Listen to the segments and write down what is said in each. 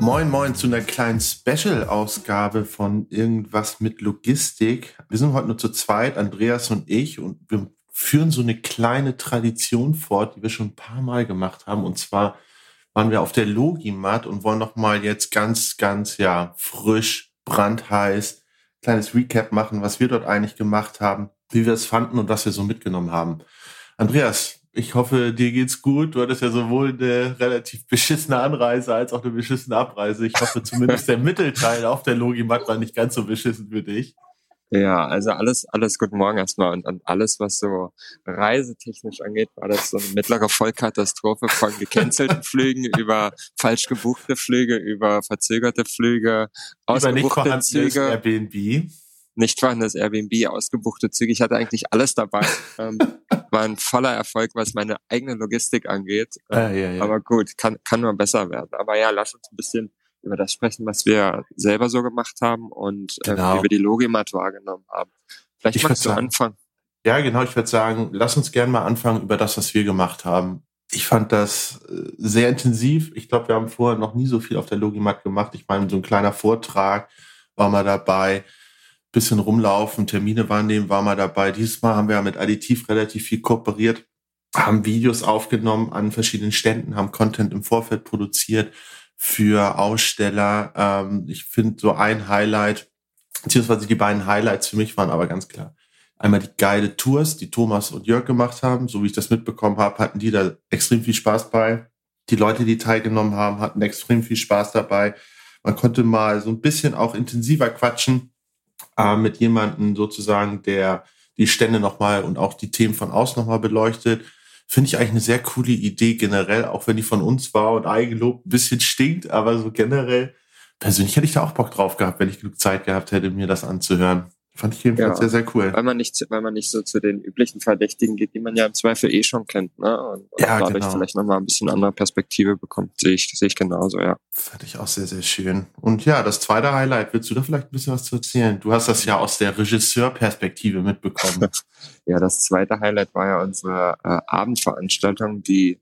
Moin, moin zu einer kleinen Special-Ausgabe von Irgendwas mit Logistik. Wir sind heute nur zu zweit, Andreas und ich, und wir führen so eine kleine Tradition fort, die wir schon ein paar Mal gemacht haben. Und zwar waren wir auf der Logimat und wollen nochmal jetzt ganz, ganz, ja, frisch, brandheiß, kleines Recap machen, was wir dort eigentlich gemacht haben, wie wir es fanden und was wir so mitgenommen haben. Andreas, ich hoffe, dir geht's gut. Du hattest ja sowohl eine relativ beschissene Anreise als auch eine beschissene Abreise. Ich hoffe zumindest der Mittelteil auf der Logimat war nicht ganz so beschissen für dich. Ja, also alles, alles guten Morgen erstmal und, und alles, was so reisetechnisch angeht, war das so eine mittlere Vollkatastrophe von gecancelten Flügen über falsch gebuchte Flüge, über verzögerte Flüge, ausgebuchte Züge. Airbnb nicht vorhandenes Airbnb, ausgebuchte Züge. Ich hatte eigentlich alles dabei. ähm, war ein voller Erfolg, was meine eigene Logistik angeht. Ah, ja, ja. Aber gut, kann, kann nur besser werden. Aber ja, lass uns ein bisschen über das sprechen, was wir selber so gemacht haben und ähm, genau. äh, wie wir die Logimat wahrgenommen haben. Vielleicht ich magst du sagen, anfangen. Ja, genau. Ich würde sagen, lass uns gerne mal anfangen über das, was wir gemacht haben. Ich fand das äh, sehr intensiv. Ich glaube, wir haben vorher noch nie so viel auf der Logimat gemacht. Ich meine, so ein kleiner Vortrag war mal dabei bisschen rumlaufen, Termine wahrnehmen, war mal dabei. Dieses Mal haben wir mit Additiv relativ viel kooperiert, haben Videos aufgenommen an verschiedenen Ständen, haben Content im Vorfeld produziert für Aussteller. Ähm, ich finde so ein Highlight, beziehungsweise die beiden Highlights für mich waren aber ganz klar. Einmal die geile Tours, die Thomas und Jörg gemacht haben. So wie ich das mitbekommen habe, hatten die da extrem viel Spaß bei. Die Leute, die teilgenommen haben, hatten extrem viel Spaß dabei. Man konnte mal so ein bisschen auch intensiver quatschen äh, mit jemandem sozusagen, der die Stände nochmal und auch die Themen von außen nochmal beleuchtet. Finde ich eigentlich eine sehr coole Idee generell, auch wenn die von uns war und Eigenlob ein bisschen stinkt, aber so generell, persönlich hätte ich da auch Bock drauf gehabt, wenn ich genug Zeit gehabt hätte, mir das anzuhören. Fand ich jedenfalls ja, sehr, sehr cool. Weil man nicht, weil man nicht so zu den üblichen Verdächtigen geht, die man ja im Zweifel eh schon kennt, ne? Und, und ja, dadurch genau. vielleicht nochmal ein bisschen andere Perspektive bekommt, sehe ich, sehe ich genauso, ja. Fand ich auch sehr, sehr schön. Und ja, das zweite Highlight, willst du da vielleicht ein bisschen was zu erzählen? Du hast das ja aus der Regisseurperspektive mitbekommen. ja, das zweite Highlight war ja unsere äh, Abendveranstaltung, die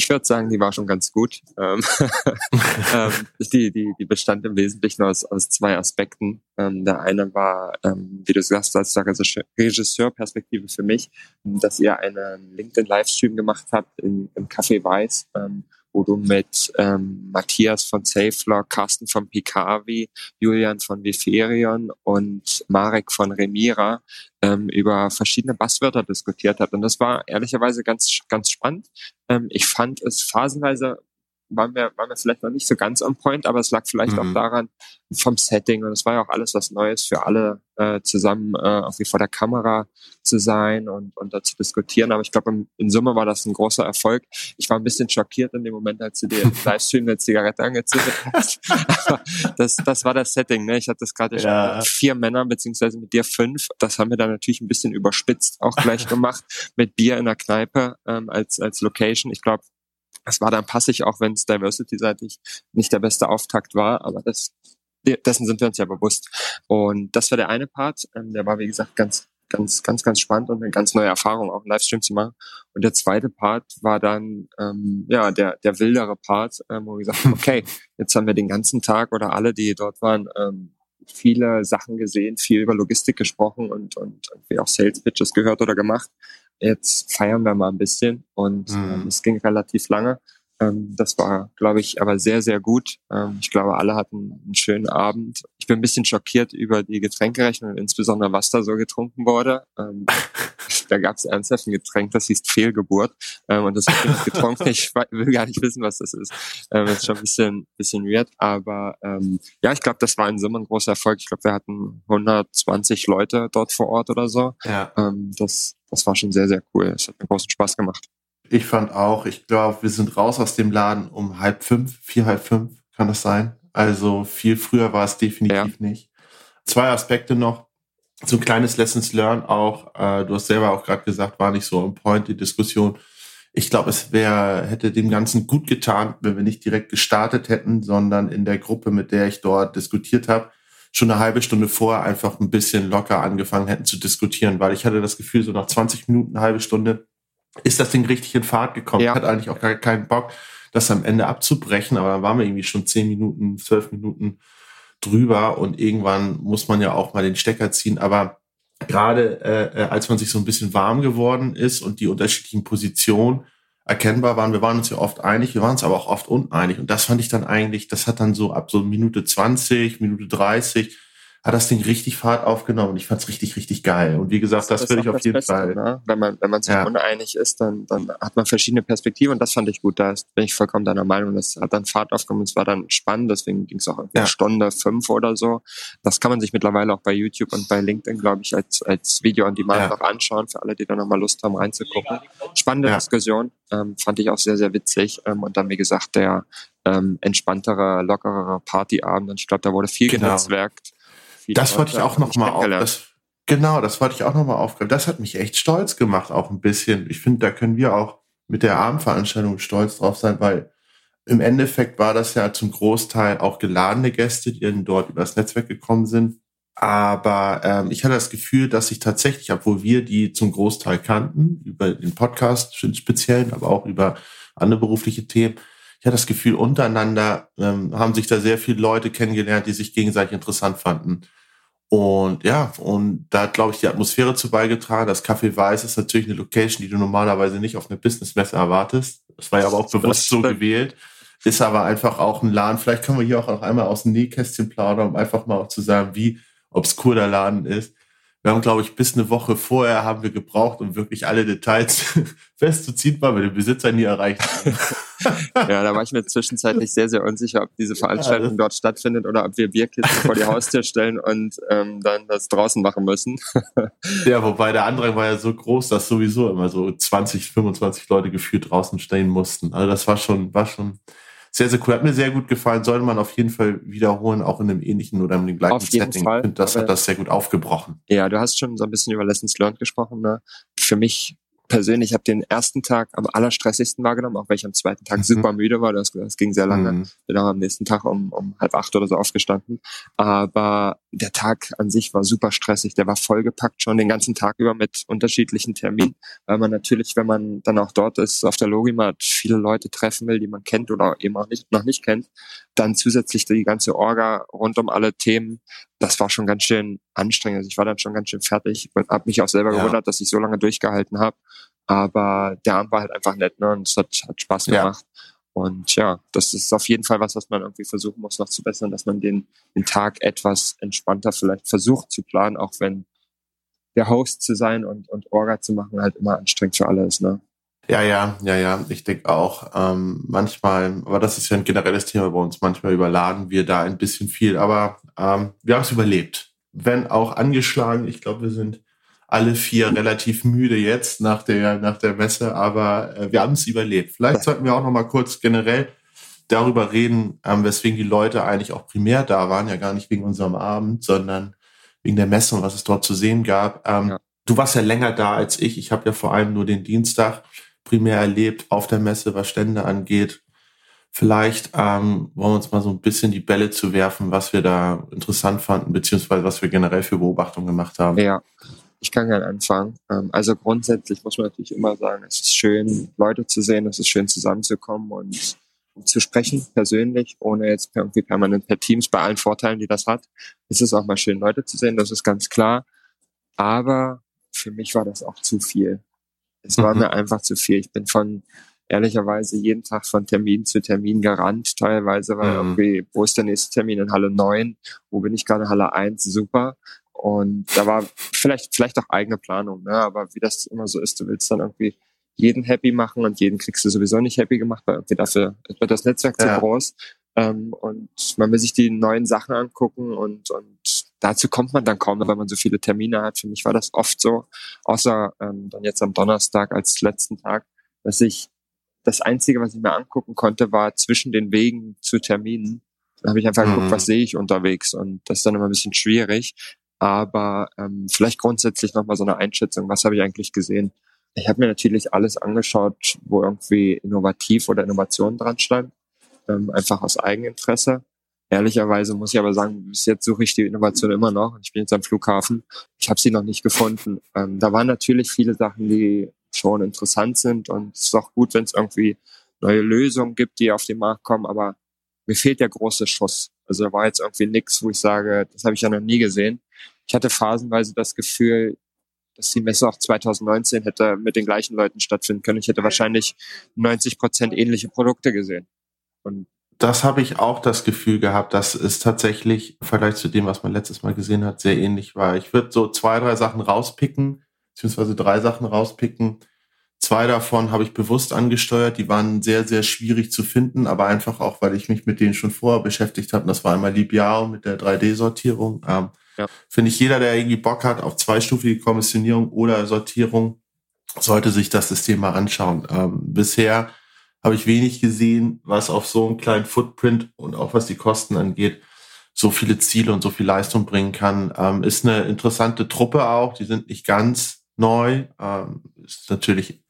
ich würde sagen, die war schon ganz gut. Ähm, ähm, die, die, die bestand im Wesentlichen aus, aus zwei Aspekten. Ähm, der eine war, ähm, wie du sagst, als Regisseurperspektive für mich, dass ihr einen LinkedIn-Livestream gemacht habt im, im Café Weiß, ähm, wo du mit ähm, Matthias von Safelock, Carsten von Picavi, Julian von Viferion und Marek von Remira ähm, über verschiedene Basswörter diskutiert hat. Und das war ehrlicherweise ganz, ganz spannend. Ähm, ich fand es phasenweise waren wir, waren wir vielleicht noch nicht so ganz on point, aber es lag vielleicht mhm. auch daran vom Setting und es war ja auch alles was Neues für alle äh, zusammen äh, auch wie vor der Kamera zu sein und, und da zu diskutieren. Aber ich glaube, in Summe war das ein großer Erfolg. Ich war ein bisschen schockiert in dem Moment, als du dir im Livestream eine Zigarette angezündet hast. aber das, das war das Setting. Ne? Ich hatte das gerade ja. schon vier Männer, beziehungsweise mit dir fünf. Das haben wir dann natürlich ein bisschen überspitzt auch gleich gemacht mit Bier in der Kneipe ähm, als, als Location. Ich glaube, es war dann passig, auch wenn es diversity-seitig nicht der beste Auftakt war, aber das, dessen sind wir uns ja bewusst. Und das war der eine Part, ähm, der war, wie gesagt, ganz, ganz, ganz, ganz spannend und eine ganz neue Erfahrung, auch einen Livestream zu machen. Und der zweite Part war dann, ähm, ja, der, der wildere Part, ähm, wo wir gesagt haben, okay, jetzt haben wir den ganzen Tag oder alle, die dort waren, ähm, viele Sachen gesehen, viel über Logistik gesprochen und, und irgendwie auch Sales Pitches gehört oder gemacht jetzt feiern wir mal ein bisschen und ähm, mhm. ähm, es ging relativ lange. Ähm, das war, glaube ich, aber sehr, sehr gut. Ähm, ich glaube, alle hatten einen schönen Abend. Ich bin ein bisschen schockiert über die Getränkerechnung, insbesondere was da so getrunken wurde. Ähm, da gab es ernsthaft ein Getränk, das hieß Fehlgeburt. Und das habe ich getrunken. Ich will gar nicht wissen, was das ist. Das ist schon ein bisschen, bisschen weird. Aber ja, ich glaube, das war in Summe ein großer Erfolg. Ich glaube, wir hatten 120 Leute dort vor Ort oder so. Ja. Das, das war schon sehr, sehr cool. Es hat mir großen Spaß gemacht. Ich fand auch, ich glaube, wir sind raus aus dem Laden um halb fünf, vier, halb fünf, kann das sein? Also viel früher war es definitiv ja. nicht. Zwei Aspekte noch. So ein kleines Lessons Learned auch. Äh, du hast selber auch gerade gesagt, war nicht so ein Point die Diskussion. Ich glaube, es wäre hätte dem Ganzen gut getan, wenn wir nicht direkt gestartet hätten, sondern in der Gruppe, mit der ich dort diskutiert habe, schon eine halbe Stunde vorher einfach ein bisschen locker angefangen hätten zu diskutieren, weil ich hatte das Gefühl, so nach 20 Minuten, eine halbe Stunde ist das Ding richtig in Fahrt gekommen. Ja. Hat eigentlich auch gar keinen Bock, das am Ende abzubrechen, aber dann waren wir irgendwie schon 10 Minuten, 12 Minuten drüber und irgendwann muss man ja auch mal den Stecker ziehen. Aber gerade äh, äh als man sich so ein bisschen warm geworden ist und die unterschiedlichen Positionen erkennbar waren. Wir waren uns ja oft einig, wir waren uns aber auch oft uneinig. Und das fand ich dann eigentlich, das hat dann so ab so Minute 20, Minute 30, hat das Ding richtig Fahrt aufgenommen und ich fand's richtig, richtig geil. Und wie gesagt, das, das würde ich auf jeden Beste, Fall. Ne? Wenn man, wenn man sich ja. uneinig ist, dann, dann hat man verschiedene Perspektiven und das fand ich gut. Da bin ich vollkommen deiner Meinung. Das hat dann Fahrt aufgenommen und es war dann spannend, deswegen ging es auch ja. Stunde fünf oder so. Das kann man sich mittlerweile auch bei YouTube und bei LinkedIn, glaube ich, als, als Video on Demand ja. noch anschauen, für alle, die da nochmal Lust haben, reinzugucken. Spannende ja. Diskussion, ähm, fand ich auch sehr, sehr witzig. Ähm, und dann, wie gesagt, der ähm, entspanntere, lockerere Partyabend. Und ich glaube, da wurde viel genau. genetzwerkt das wollte ich auch noch mal auf. Das, genau, das wollte ich auch noch mal aufgreifen. Das hat mich echt stolz gemacht, auch ein bisschen. Ich finde, da können wir auch mit der Abendveranstaltung stolz drauf sein, weil im Endeffekt war das ja zum Großteil auch geladene Gäste, die dort übers Netzwerk gekommen sind. Aber ähm, ich hatte das Gefühl, dass sich tatsächlich, obwohl wir die zum Großteil kannten, über den Podcast speziell, aber auch über andere berufliche Themen, ich hatte das Gefühl, untereinander ähm, haben sich da sehr viele Leute kennengelernt, die sich gegenseitig interessant fanden. Und ja, und da hat, glaube ich, die Atmosphäre zu beigetragen. Das Café Weiß ist natürlich eine Location, die du normalerweise nicht auf einer Businessmesse erwartest. Das war ja aber auch bewusst so gewählt. Ist aber einfach auch ein Laden. Vielleicht können wir hier auch noch einmal aus dem Nähkästchen plaudern, um einfach mal auch zu sagen, wie obskur der Laden ist. Wir haben, glaube ich, bis eine Woche vorher haben wir gebraucht, um wirklich alle Details festzuziehen, weil wir den Besitzer nie erreicht haben. ja, da war ich mir zwischenzeitlich sehr, sehr unsicher, ob diese Veranstaltung ja, dort stattfindet oder ob wir Bierkisten vor die Haustür stellen und ähm, dann das draußen machen müssen. ja, wobei der Andrang war ja so groß, dass sowieso immer so 20, 25 Leute gefühlt draußen stehen mussten. Also das war schon, war schon sehr, sehr cool. Hat mir sehr gut gefallen. Sollte man auf jeden Fall wiederholen, auch in einem ähnlichen oder in dem gleichen auf jeden Setting. Fall. Ich finde, das hat das sehr gut aufgebrochen. Ja, du hast schon so ein bisschen über Lessons Learned gesprochen. Ne? Für mich persönlich habe den ersten Tag am allerstressigsten wahrgenommen, auch weil ich am zweiten Tag mhm. super müde war. Das, das ging sehr lange. Mhm. Bin auch am nächsten Tag um, um halb acht oder so aufgestanden. Aber der Tag an sich war super stressig. Der war vollgepackt schon den ganzen Tag über mit unterschiedlichen Terminen, weil man natürlich, wenn man dann auch dort ist, auf der Logimat viele Leute treffen will, die man kennt oder eben auch nicht, noch nicht kennt. Dann zusätzlich die ganze Orga rund um alle Themen. Das war schon ganz schön anstrengend. Also ich war dann schon ganz schön fertig und habe mich auch selber ja. gewundert, dass ich so lange durchgehalten habe. Aber der Abend war halt einfach nett ne? und es hat, hat Spaß gemacht. Ja. Und ja, das ist auf jeden Fall was, was man irgendwie versuchen muss noch zu bessern, dass man den, den Tag etwas entspannter vielleicht versucht zu planen, auch wenn der Host zu sein und, und Orga zu machen halt immer anstrengend für alle ist. Ne? Ja, ja, ja, ja. Ich denke auch ähm, manchmal, aber das ist ja ein generelles Thema bei uns. Manchmal überladen wir da ein bisschen viel, aber ähm, wir haben es überlebt. Wenn auch angeschlagen. Ich glaube, wir sind alle vier relativ müde jetzt nach der, nach der Messe, aber äh, wir haben es überlebt. Vielleicht sollten wir auch noch mal kurz generell darüber reden, ähm, weswegen die Leute eigentlich auch primär da waren, ja gar nicht wegen unserem Abend, sondern wegen der Messe und was es dort zu sehen gab. Ähm, ja. Du warst ja länger da als ich. Ich habe ja vor allem nur den Dienstag primär erlebt auf der Messe, was Stände angeht. Vielleicht ähm, wollen wir uns mal so ein bisschen die Bälle zu werfen, was wir da interessant fanden, beziehungsweise was wir generell für Beobachtungen gemacht haben. Ja, ich kann gerne anfangen. Ähm, also grundsätzlich muss man natürlich immer sagen, es ist schön, Leute zu sehen, es ist schön zusammenzukommen und zu sprechen, persönlich, ohne jetzt irgendwie permanent per Teams, bei allen Vorteilen, die das hat. Es ist auch mal schön, Leute zu sehen, das ist ganz klar. Aber für mich war das auch zu viel. Es war mhm. mir einfach zu viel. Ich bin von, ehrlicherweise, jeden Tag von Termin zu Termin gerannt, teilweise, weil mhm. irgendwie, wo ist der nächste Termin in Halle 9? Wo bin ich gerade? Halle 1? Super. Und da war vielleicht, vielleicht auch eigene Planung, ne? aber wie das immer so ist, du willst dann irgendwie jeden happy machen und jeden kriegst du sowieso nicht happy gemacht, weil irgendwie dafür wird das Netzwerk ja. zu groß. Ähm, und man will sich die neuen Sachen angucken und, und dazu kommt man dann kaum, weil man so viele Termine hat. Für mich war das oft so, außer ähm, dann jetzt am Donnerstag als letzten Tag, dass ich das Einzige, was ich mir angucken konnte, war zwischen den Wegen zu Terminen Dann habe ich einfach mhm. geguckt, was sehe ich unterwegs und das ist dann immer ein bisschen schwierig. Aber ähm, vielleicht grundsätzlich nochmal so eine Einschätzung, was habe ich eigentlich gesehen? Ich habe mir natürlich alles angeschaut, wo irgendwie innovativ oder Innovation dran stand, ähm, einfach aus Eigeninteresse. Ehrlicherweise muss ich aber sagen, bis jetzt suche ich die Innovation immer noch. Ich bin jetzt am Flughafen. Ich habe sie noch nicht gefunden. Ähm, da waren natürlich viele Sachen, die schon interessant sind und es ist auch gut, wenn es irgendwie neue Lösungen gibt, die auf den Markt kommen, aber mir fehlt der große Schuss. Also da war jetzt irgendwie nichts, wo ich sage, das habe ich ja noch nie gesehen. Ich hatte phasenweise das Gefühl, dass die Messe auch 2019 hätte mit den gleichen Leuten stattfinden können. Ich hätte wahrscheinlich 90 Prozent ähnliche Produkte gesehen. Und das habe ich auch das Gefühl gehabt, dass es tatsächlich im Vergleich zu dem, was man letztes Mal gesehen hat, sehr ähnlich war. Ich würde so zwei, drei Sachen rauspicken, beziehungsweise drei Sachen rauspicken. Zwei davon habe ich bewusst angesteuert, die waren sehr, sehr schwierig zu finden, aber einfach auch, weil ich mich mit denen schon vorher beschäftigt habe. Das war einmal Libiao mit der 3D-Sortierung. Ähm, ja. Finde ich, jeder, der irgendwie Bock hat auf zweistufige Kommissionierung oder Sortierung, sollte sich das System mal anschauen. Ähm, bisher habe ich wenig gesehen, was auf so einem kleinen Footprint und auch was die Kosten angeht, so viele Ziele und so viel Leistung bringen kann. Ähm, ist eine interessante Truppe auch. Die sind nicht ganz neu. Ähm, ist natürlich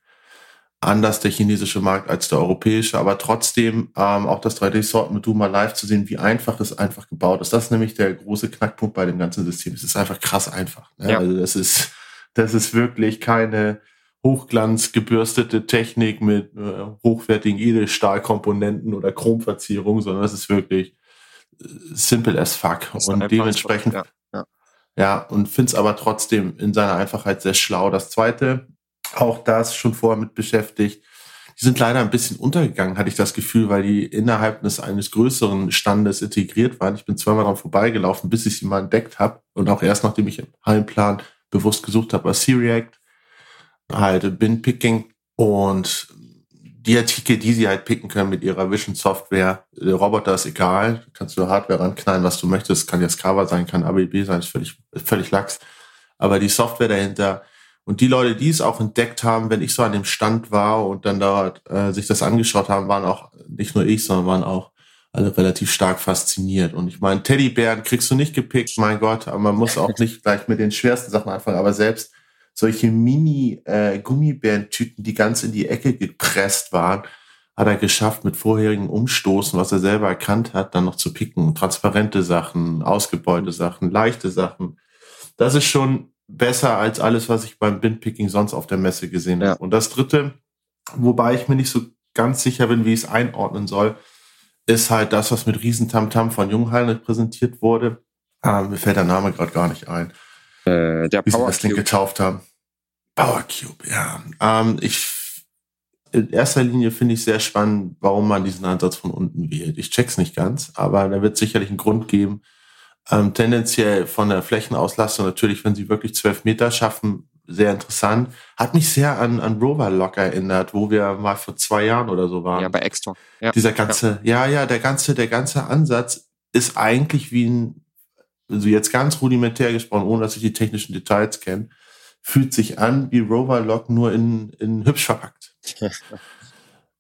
anders der chinesische Markt als der europäische, aber trotzdem ähm, auch das 3D-Sorten mit Duma Live zu sehen, wie einfach es einfach gebaut ist. Das ist nämlich der große Knackpunkt bei dem ganzen System. Es ist einfach krass einfach. Ne? Ja. Also das ist, das ist wirklich keine hochglanzgebürstete Technik mit äh, hochwertigen Edelstahlkomponenten oder Chromverzierung, sondern das ist wirklich äh, simple as fuck und dementsprechend ja. Ja und finde es aber trotzdem in seiner Einfachheit sehr schlau. Das zweite, auch das schon vorher mit beschäftigt. Die sind leider ein bisschen untergegangen, hatte ich das Gefühl, weil die innerhalb eines größeren Standes integriert waren. Ich bin zweimal dran vorbeigelaufen, bis ich sie mal entdeckt habe und auch erst nachdem ich im Hallenplan bewusst gesucht habe, was C-React halt Bin-Picking und die Artikel, die sie halt picken können mit ihrer Vision-Software, Roboter ist egal, kannst du Hardware ranknallen, was du möchtest, kann jetzt Cover sein, kann ABB sein, ist völlig, völlig lax. Aber die Software dahinter und die Leute, die es auch entdeckt haben, wenn ich so an dem Stand war und dann dort äh, sich das angeschaut haben, waren auch nicht nur ich, sondern waren auch alle relativ stark fasziniert. Und ich meine, Teddybären kriegst du nicht gepickt, mein Gott, aber man muss auch nicht gleich mit den schwersten Sachen anfangen, aber selbst solche Mini-Gummibärentüten, äh, die ganz in die Ecke gepresst waren, hat er geschafft, mit vorherigen Umstoßen, was er selber erkannt hat, dann noch zu picken. Transparente Sachen, ausgebeulte Sachen, leichte Sachen. Das ist schon besser als alles, was ich beim Bindpicking sonst auf der Messe gesehen ja. habe. Und das dritte, wobei ich mir nicht so ganz sicher bin, wie ich es einordnen soll, ist halt das, was mit Riesentamtam von Jungheil präsentiert wurde. Ah, mir fällt der Name gerade gar nicht ein. Äh, der wie Power sie das Ding getauft haben. Power Cube, ja. Ähm, ich, in erster Linie finde ich sehr spannend, warum man diesen Ansatz von unten wählt. Ich check's nicht ganz, aber da wird sicherlich einen Grund geben. Ähm, tendenziell von der Flächenauslastung natürlich, wenn sie wirklich zwölf Meter schaffen, sehr interessant. Hat mich sehr an, an Rover Lock erinnert, wo wir mal vor zwei Jahren oder so waren. Ja, bei Extor. Ja. Dieser ganze, ja. ja, ja, der ganze, der ganze Ansatz ist eigentlich wie ein, also jetzt ganz rudimentär gesprochen, ohne dass ich die technischen Details kenne, fühlt sich an wie Rover Lock nur in, in hübsch verpackt.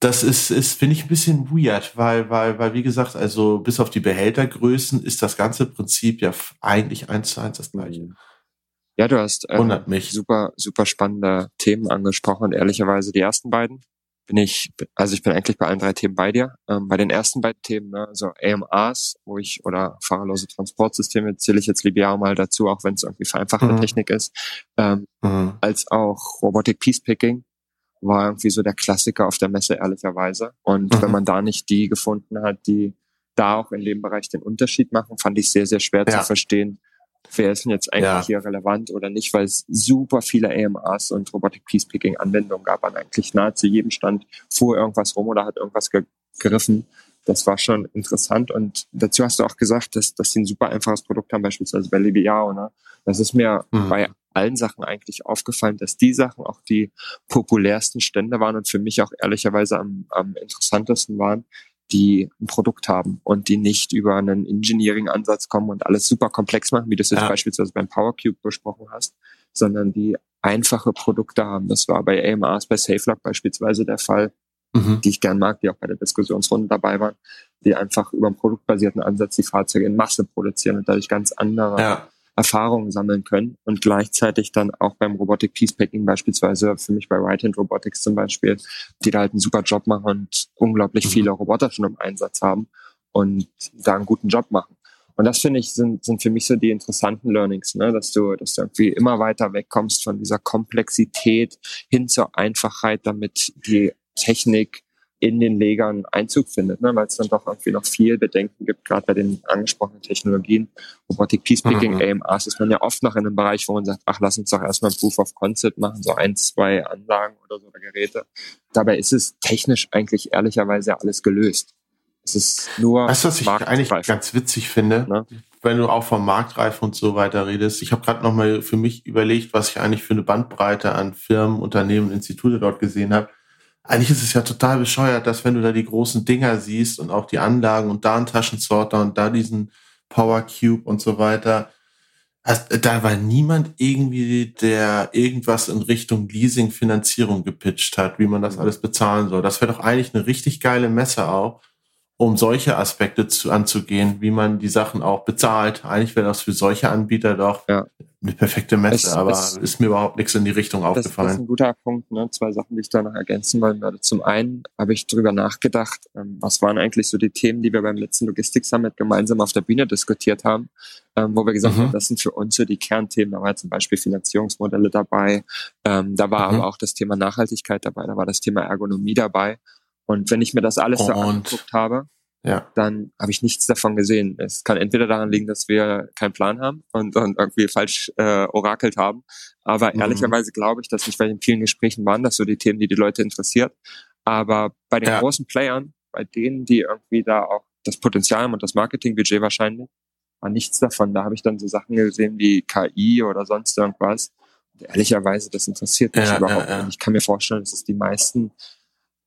das ist, ist finde ich, ein bisschen weird, weil, weil, weil, wie gesagt, also bis auf die Behältergrößen ist das ganze Prinzip ja eigentlich eins zu eins das gleiche. Ja, du hast ähm, mich. super, super spannende Themen angesprochen und ehrlicherweise die ersten beiden bin ich, also ich bin eigentlich bei allen drei Themen bei dir. Ähm, bei den ersten beiden Themen, ne, also AMAs, wo ich, oder fahrerlose Transportsysteme, zähle ich jetzt Libiao mal dazu, auch wenn es irgendwie vereinfachende mhm. Technik ist, ähm, mhm. als auch Robotic Peacepicking war irgendwie so der Klassiker auf der Messe, ehrlicherweise. Und mhm. wenn man da nicht die gefunden hat, die da auch in dem Bereich den Unterschied machen, fand ich sehr, sehr schwer ja. zu verstehen, wer ist denn jetzt eigentlich ja. hier relevant oder nicht, weil es super viele AMAs und Robotic Peacepicking Anwendungen gab an eigentlich nahezu jedem Stand, fuhr irgendwas rum oder hat irgendwas gegriffen. Das war schon interessant und dazu hast du auch gesagt, dass, dass sie ein super einfaches Produkt haben, beispielsweise bei Libiao. Ne? Das ist mir mhm. bei allen Sachen eigentlich aufgefallen, dass die Sachen auch die populärsten Stände waren und für mich auch ehrlicherweise am, am interessantesten waren, die ein Produkt haben und die nicht über einen Engineering-Ansatz kommen und alles super komplex machen, wie du es jetzt ja. beispielsweise beim PowerCube besprochen hast, sondern die einfache Produkte haben. Das war bei AMRs, bei SafeLock beispielsweise der Fall. mhm. die ich gern mag, die auch bei der Diskussionsrunde dabei waren, die einfach über einen produktbasierten Ansatz die Fahrzeuge in Masse produzieren und dadurch ganz andere ja. Erfahrungen sammeln können und gleichzeitig dann auch beim Robotic Piecepacking beispielsweise, für mich bei Right Hand Robotics zum Beispiel, die da halt einen super Job machen und unglaublich mhm. viele Roboter schon im Einsatz haben und da einen guten Job machen. Und das finde ich sind, sind für mich so die interessanten Learnings, ne? dass du, dass du irgendwie immer weiter wegkommst von dieser Komplexität hin zur Einfachheit, damit die Technik in den Legern Einzug findet, ne? weil es dann doch irgendwie noch viel Bedenken gibt, gerade bei den angesprochenen Technologien. Robotic Peacepicking, mhm. AMRs ist man ja oft noch in einem Bereich, wo man sagt, ach, lass uns doch erstmal ein Proof of Concept machen, so ein, zwei Anlagen oder so oder Geräte. Dabei ist es technisch eigentlich ehrlicherweise alles gelöst. Es ist nur. Weißt du, was ich eigentlich ganz witzig finde? Ne? Wenn du auch vom Marktreife und so weiter redest. Ich habe gerade nochmal für mich überlegt, was ich eigentlich für eine Bandbreite an Firmen, Unternehmen, Institute dort gesehen habe eigentlich ist es ja total bescheuert, dass wenn du da die großen Dinger siehst und auch die Anlagen und da einen Taschensorter und da diesen Power Cube und so weiter, hast, da war niemand irgendwie, der irgendwas in Richtung Leasing, Finanzierung gepitcht hat, wie man das mhm. alles bezahlen soll. Das wäre doch eigentlich eine richtig geile Messe auch, um solche Aspekte zu, anzugehen, wie man die Sachen auch bezahlt. Eigentlich wäre das für solche Anbieter doch ja eine perfekte Messe, es, aber es, ist mir überhaupt nichts in die Richtung aufgefallen. Das ist ein guter Punkt. Ne? Zwei Sachen, die ich da noch ergänzen wollen würde. Zum einen habe ich drüber nachgedacht, ähm, was waren eigentlich so die Themen, die wir beim letzten Logistik Summit gemeinsam auf der Bühne diskutiert haben, ähm, wo wir gesagt mhm. haben, das sind für uns so die Kernthemen. Da war zum Beispiel Finanzierungsmodelle dabei, ähm, da war mhm. aber auch das Thema Nachhaltigkeit dabei, da war das Thema Ergonomie dabei. Und wenn ich mir das alles so angeguckt habe, ja. dann habe ich nichts davon gesehen. Es kann entweder daran liegen, dass wir keinen Plan haben und, und irgendwie falsch äh, orakelt haben. Aber mhm. ehrlicherweise glaube ich, dass nicht bei den vielen Gesprächen waren das so die Themen, die die Leute interessiert. Aber bei den ja. großen Playern, bei denen, die irgendwie da auch das Potenzial haben und das Marketingbudget wahrscheinlich, war nichts davon. Da habe ich dann so Sachen gesehen wie KI oder sonst irgendwas. Und ehrlicherweise, das interessiert mich ja, überhaupt nicht. Ich kann mir vorstellen, dass es die meisten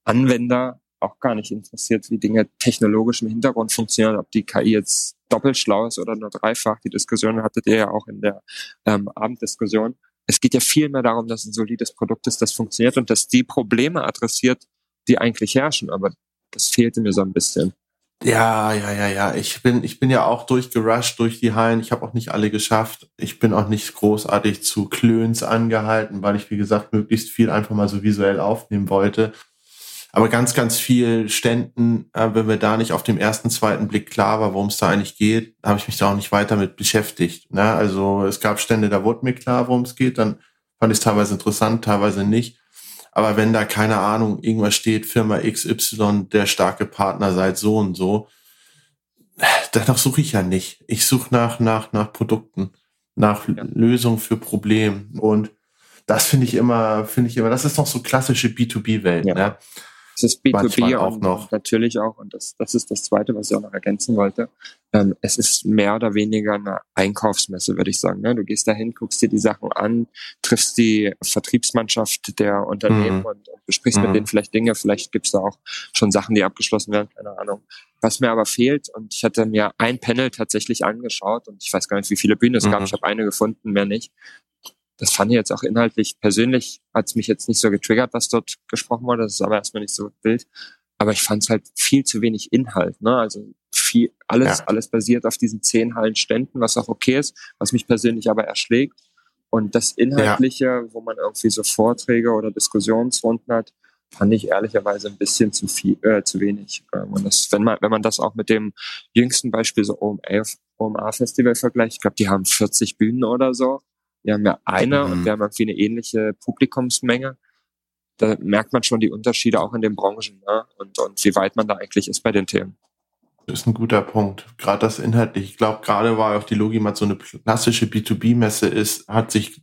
Anwender auch gar nicht interessiert, wie Dinge technologisch im Hintergrund funktionieren, ob die KI jetzt doppelt schlau ist oder nur dreifach. Die Diskussion hattet ihr ja auch in der ähm, Abenddiskussion. Es geht ja viel mehr darum, dass ein solides Produkt ist, das funktioniert und dass die Probleme adressiert, die eigentlich herrschen. Aber das fehlte mir so ein bisschen. Ja, ja, ja, ja. Ich bin, ich bin ja auch durchgerusht durch die Hallen. Ich habe auch nicht alle geschafft. Ich bin auch nicht großartig zu Klöns angehalten, weil ich, wie gesagt, möglichst viel einfach mal so visuell aufnehmen wollte. Aber ganz, ganz viel Ständen, äh, wenn mir da nicht auf dem ersten, zweiten Blick klar war, worum es da eigentlich geht, habe ich mich da auch nicht weiter mit beschäftigt. Ne? Also es gab Stände, da wurde mir klar, worum es geht, dann fand ich es teilweise interessant, teilweise nicht. Aber wenn da keine Ahnung, irgendwas steht, Firma XY, der starke Partner seit so und so, danach suche ich ja nicht. Ich suche nach, nach, nach Produkten, nach ja. Lösungen für Probleme. Und das finde ich immer, finde ich immer, das ist noch so klassische B2B-Welt. Ja. Ne? Es ist B2B auch noch. natürlich auch, und das, das ist das Zweite, was ich auch noch ergänzen wollte. Ähm, es ist mehr oder weniger eine Einkaufsmesse, würde ich sagen. Ne? Du gehst dahin, guckst dir die Sachen an, triffst die Vertriebsmannschaft der Unternehmen mhm. und, und, besprichst mhm. mit denen vielleicht Dinge. Vielleicht gibt es da auch schon Sachen, die abgeschlossen werden, keine Ahnung. Was mir aber fehlt, und ich hatte mir ein Panel tatsächlich angeschaut, und ich weiß gar nicht, wie viele Bühnen es mhm. gab, ich habe eine gefunden, mehr nicht das fand ich jetzt auch inhaltlich persönlich, hat es mich jetzt nicht so getriggert, was dort gesprochen wurde. Das ist aber erstmal nicht so wild. Aber ich fand es halt viel zu wenig Inhalt. Ne? Also viel, alles, ja. alles basiert auf diesen zehn Hallen Ständen, was auch okay ist, was mich persönlich aber erschlägt. Und das Inhaltliche, ja. wo man irgendwie so Vorträge oder Diskussionsrunden hat, fand ich ehrlicherweise ein bisschen zu viel, äh, zu wenig. Ähm, und das, wenn man, wenn man das auch mit dem jüngsten Beispiel so OMA, OMA Festival vergleicht, ich glaube, die haben 40 Bühnen oder so. Wir haben ja eine mhm. und wir haben irgendwie eine ähnliche Publikumsmenge. Da merkt man schon die Unterschiede auch in den Branchen ne? und, und wie weit man da eigentlich ist bei den Themen. Das ist ein guter Punkt. Gerade das inhaltlich. Ich glaube, gerade weil auch die Logimat so eine klassische B2B-Messe ist, hat sich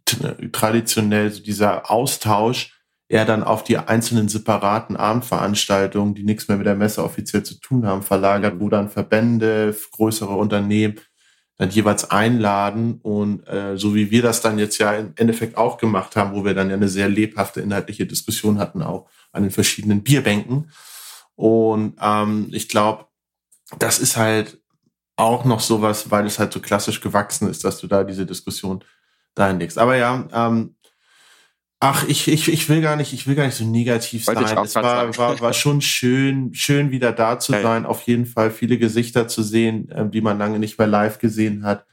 traditionell so dieser Austausch eher dann auf die einzelnen separaten Abendveranstaltungen, die nichts mehr mit der Messe offiziell zu tun haben, verlagert, wo dann Verbände, größere Unternehmen dann jeweils einladen und äh, so wie wir das dann jetzt ja im Endeffekt auch gemacht haben, wo wir dann ja eine sehr lebhafte inhaltliche Diskussion hatten, auch an den verschiedenen Bierbänken. Und ähm, ich glaube, das ist halt auch noch sowas, weil es halt so klassisch gewachsen ist, dass du da diese Diskussion dahin legst. Aber ja, ähm, Ach, ich, ich, ich will gar nicht, ich will gar nicht so negativ Wollte sein. Es war, war, war schon schön, schön wieder da zu ja, sein. Auf jeden Fall viele Gesichter zu sehen, ähm, die man lange nicht mehr live gesehen hat.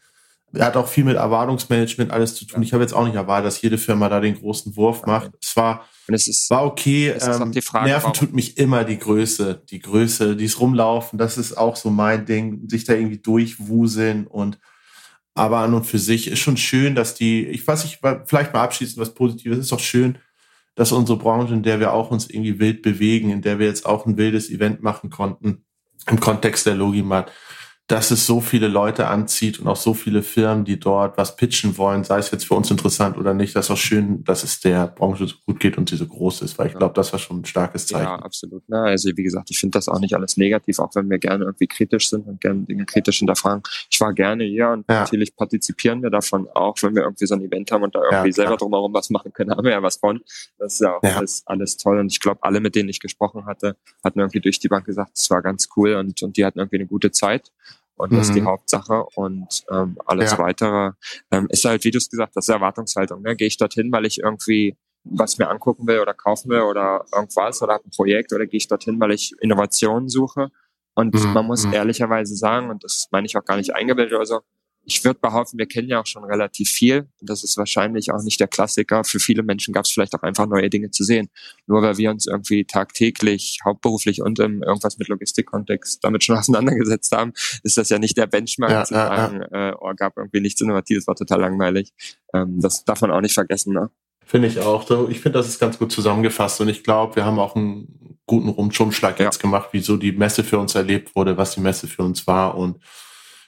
Er hat auch viel mit Erwartungsmanagement alles zu tun. Ich habe jetzt auch nicht erwartet, dass jede Firma da den großen Wurf macht. Es war, es ist, war okay. Ähm, Frage, Nerven warum? tut mich immer die Größe, die Größe, dieses Rumlaufen. Das ist auch so mein Ding, sich da irgendwie durchwuseln und aber an und für sich ist schon schön, dass die, ich weiß nicht, vielleicht mal abschließend was Positives, ist doch schön, dass unsere Branche, in der wir auch uns irgendwie wild bewegen, in der wir jetzt auch ein wildes Event machen konnten, im Kontext der Logimat, dass es so viele Leute anzieht und auch so viele Firmen, die dort was pitchen wollen, sei es jetzt für uns interessant oder nicht. Das ist auch schön, dass es der Branche so gut geht und sie so groß ist, weil ich glaube, das war schon ein starkes Zeichen. Ja, absolut. Na, also wie gesagt, ich finde das auch nicht alles negativ, auch wenn wir gerne irgendwie kritisch sind und gerne Dinge kritisch hinterfragen. Ich war gerne hier und ja. natürlich partizipieren wir davon auch, wenn wir irgendwie so ein Event haben und da irgendwie ja, selber drumherum was machen können, haben wir ja was von. Das ist ja auch ja. Alles, alles toll. Und ich glaube, alle, mit denen ich gesprochen hatte, hatten irgendwie durch die Bank gesagt, es war ganz cool und, und die hatten irgendwie eine gute Zeit. Und das ist die mhm. Hauptsache. Und ähm, alles ja. weitere ähm, ist halt, wie du es gesagt hast, Erwartungshaltung. Ne? Gehe ich dorthin, weil ich irgendwie was mir angucken will oder kaufen will oder irgendwas oder habe ein Projekt oder gehe ich dorthin, weil ich Innovationen suche. Und mhm. man muss mhm. ehrlicherweise sagen, und das meine ich auch gar nicht eingebildet oder so, ich würde behaupten, wir kennen ja auch schon relativ viel. Das ist wahrscheinlich auch nicht der Klassiker. Für viele Menschen gab es vielleicht auch einfach neue Dinge zu sehen. Nur weil wir uns irgendwie tagtäglich, hauptberuflich und im irgendwas mit Logistikkontext damit schon auseinandergesetzt haben, ist das ja nicht der Benchmark ja, zu sagen, ja. Äh, oh, gab irgendwie nichts Innovatives, war total langweilig. Ähm, das darf man auch nicht vergessen. Ne? Finde ich auch. Ich finde, das ist ganz gut zusammengefasst und ich glaube, wir haben auch einen guten Rumschumschlag ja. jetzt gemacht, wieso die Messe für uns erlebt wurde, was die Messe für uns war und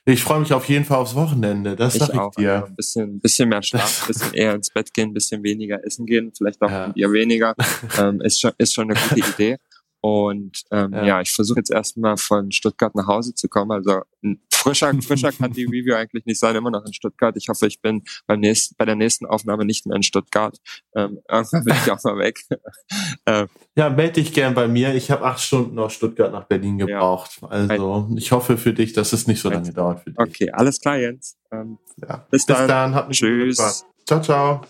ich freue mich auf jeden Fall aufs Wochenende. Das ich sag ich auch, dir. Also ein bisschen, bisschen mehr Schlaf, ein bisschen eher ins Bett gehen, ein bisschen weniger essen gehen, vielleicht auch ja. ein Bier weniger. ähm, ist schon, ist schon eine gute Idee. Und ähm, ja. ja ich versuche jetzt erstmal von Stuttgart nach Hause zu kommen. Also frischer, frischer kann die Review eigentlich nicht sein, immer noch in Stuttgart. Ich hoffe, ich bin beim nächsten, bei der nächsten Aufnahme nicht mehr in Stuttgart. Ähm, irgendwann bin ich auch mal weg. ähm, ja, melde dich gern bei mir. Ich habe acht Stunden aus Stuttgart nach Berlin gebraucht. Ja. Also ich hoffe für dich, dass es nicht so lange dauert für dich. Okay, alles klar, Jens. Ähm, ja. Bis, bis dann. dann. Tschüss. Ciao, ciao.